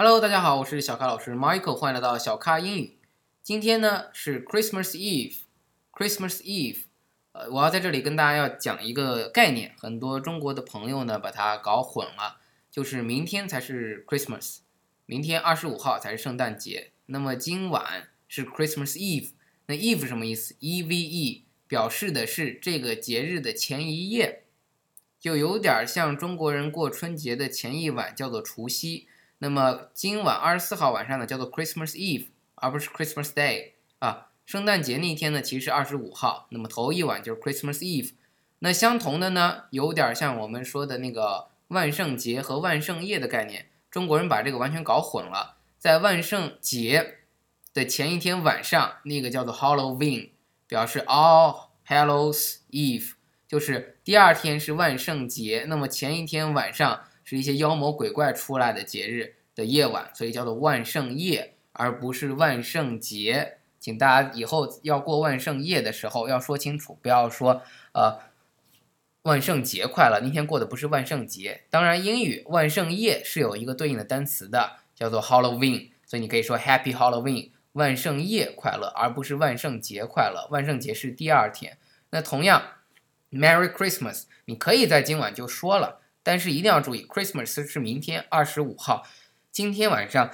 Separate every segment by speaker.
Speaker 1: Hello，大家好，我是小咖老师 Michael，欢迎来到小咖英语。今天呢是 Christmas Eve，Christmas Eve，呃，我要在这里跟大家要讲一个概念，很多中国的朋友呢把它搞混了，就是明天才是 Christmas，明天二十五号才是圣诞节，那么今晚是 Christmas Eve，那 Eve 什么意思？E V E 表示的是这个节日的前一夜，就有点像中国人过春节的前一晚叫做除夕。那么今晚二十四号晚上呢，叫做 Christmas Eve，而不是 Christmas Day 啊。圣诞节那一天呢，其实是二十五号。那么头一晚就是 Christmas Eve。那相同的呢，有点像我们说的那个万圣节和万圣夜的概念。中国人把这个完全搞混了。在万圣节的前一天晚上，那个叫做 Halloween，表示 All Hallows Eve，就是第二天是万圣节，那么前一天晚上。是一些妖魔鬼怪出来的节日的夜晚，所以叫做万圣夜，而不是万圣节。请大家以后要过万圣夜的时候要说清楚，不要说呃万圣节快乐，那天过的不是万圣节。当然，英语万圣夜是有一个对应的单词的，叫做 Halloween，所以你可以说 Happy Halloween，万圣夜快乐，而不是万圣节快乐。万圣节是第二天。那同样，Merry Christmas，你可以在今晚就说了。但是一定要注意，Christmas 是明天二十五号，今天晚上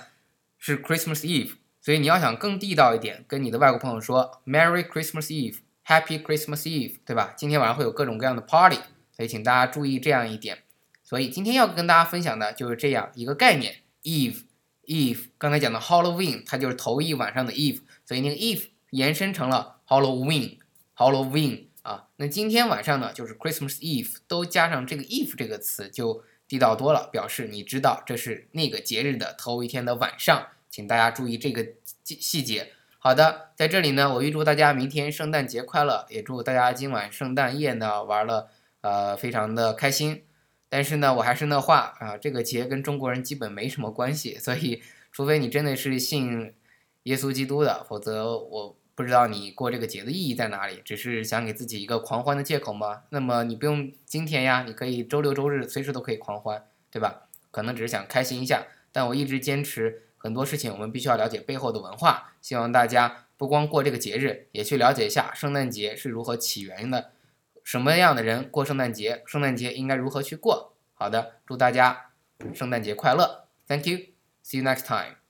Speaker 1: 是 Christmas Eve，所以你要想更地道一点，跟你的外国朋友说 Merry Christmas Eve，Happy Christmas Eve，对吧？今天晚上会有各种各样的 party，所以请大家注意这样一点。所以今天要跟大家分享的就是这样一个概念，Eve，Eve，刚才讲的 Halloween，它就是头一晚上的 Eve，所以那个 Eve 延伸成了 Halloween，Halloween。啊，那今天晚上呢，就是 Christmas Eve，都加上这个 Eve 这个词，就地道多了，表示你知道这是那个节日的头一天的晚上，请大家注意这个细节。好的，在这里呢，我预祝大家明天圣诞节快乐，也祝大家今晚圣诞夜呢玩了呃非常的开心。但是呢，我还是那话啊，这个节跟中国人基本没什么关系，所以除非你真的是信耶稣基督的，否则我。不知道你过这个节的意义在哪里？只是想给自己一个狂欢的借口吗？那么你不用今天呀，你可以周六周日随时都可以狂欢，对吧？可能只是想开心一下。但我一直坚持很多事情，我们必须要了解背后的文化。希望大家不光过这个节日，也去了解一下圣诞节是如何起源的，什么样的人过圣诞节，圣诞节应该如何去过。好的，祝大家圣诞节快乐！Thank you，see you next time。